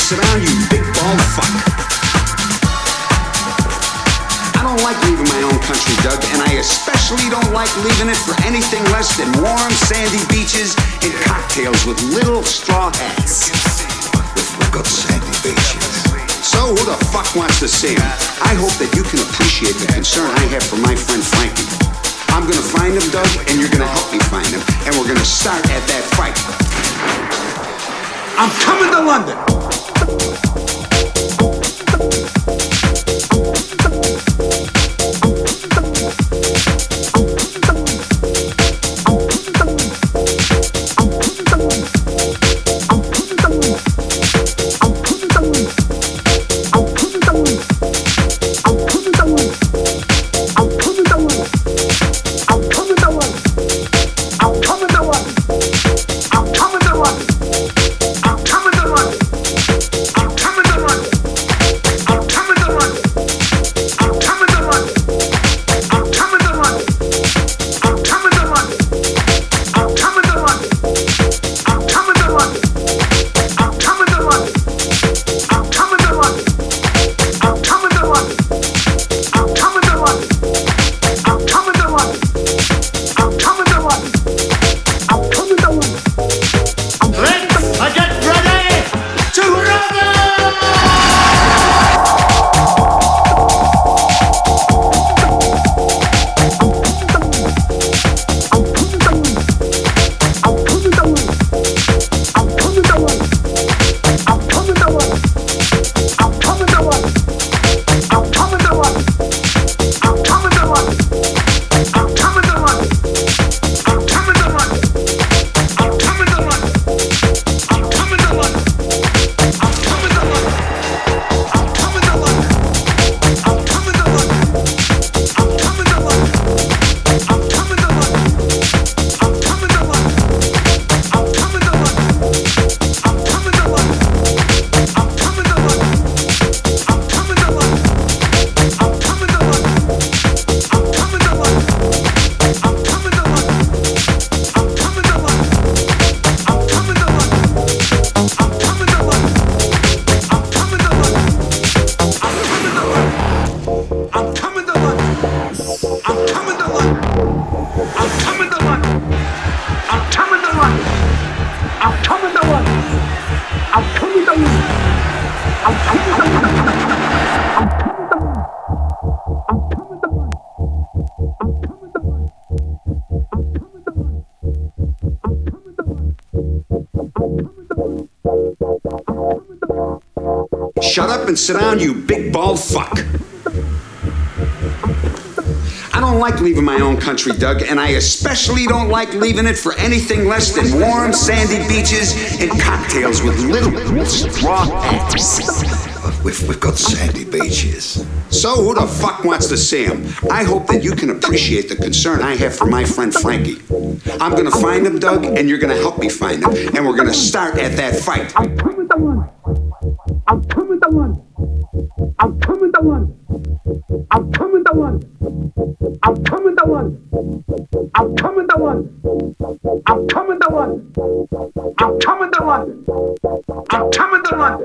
sit down, you big bald fuck. I don't like leaving my own country, Doug, and I especially don't like leaving it for anything less than warm, sandy beaches and cocktails with little straw hats. We've got sandy beaches. So who the fuck wants to see him? I hope that you can appreciate the concern I have for my friend Frankie. I'm gonna find him, Doug, and you're gonna help me find him, and we're gonna start at that fight. I'm coming to London. Sit down, you big bald fuck. I don't like leaving my own country, Doug, and I especially don't like leaving it for anything less than warm, sandy beaches and cocktails with little straw hats. We've, we've got sandy beaches. So who the fuck wants to see him? I hope that you can appreciate the concern I have for my friend Frankie. I'm gonna find him, Doug, and you're gonna help me find him, and we're gonna start at that fight. I'm coming the one. I'm coming the one. I'm coming the one. I'm coming the one.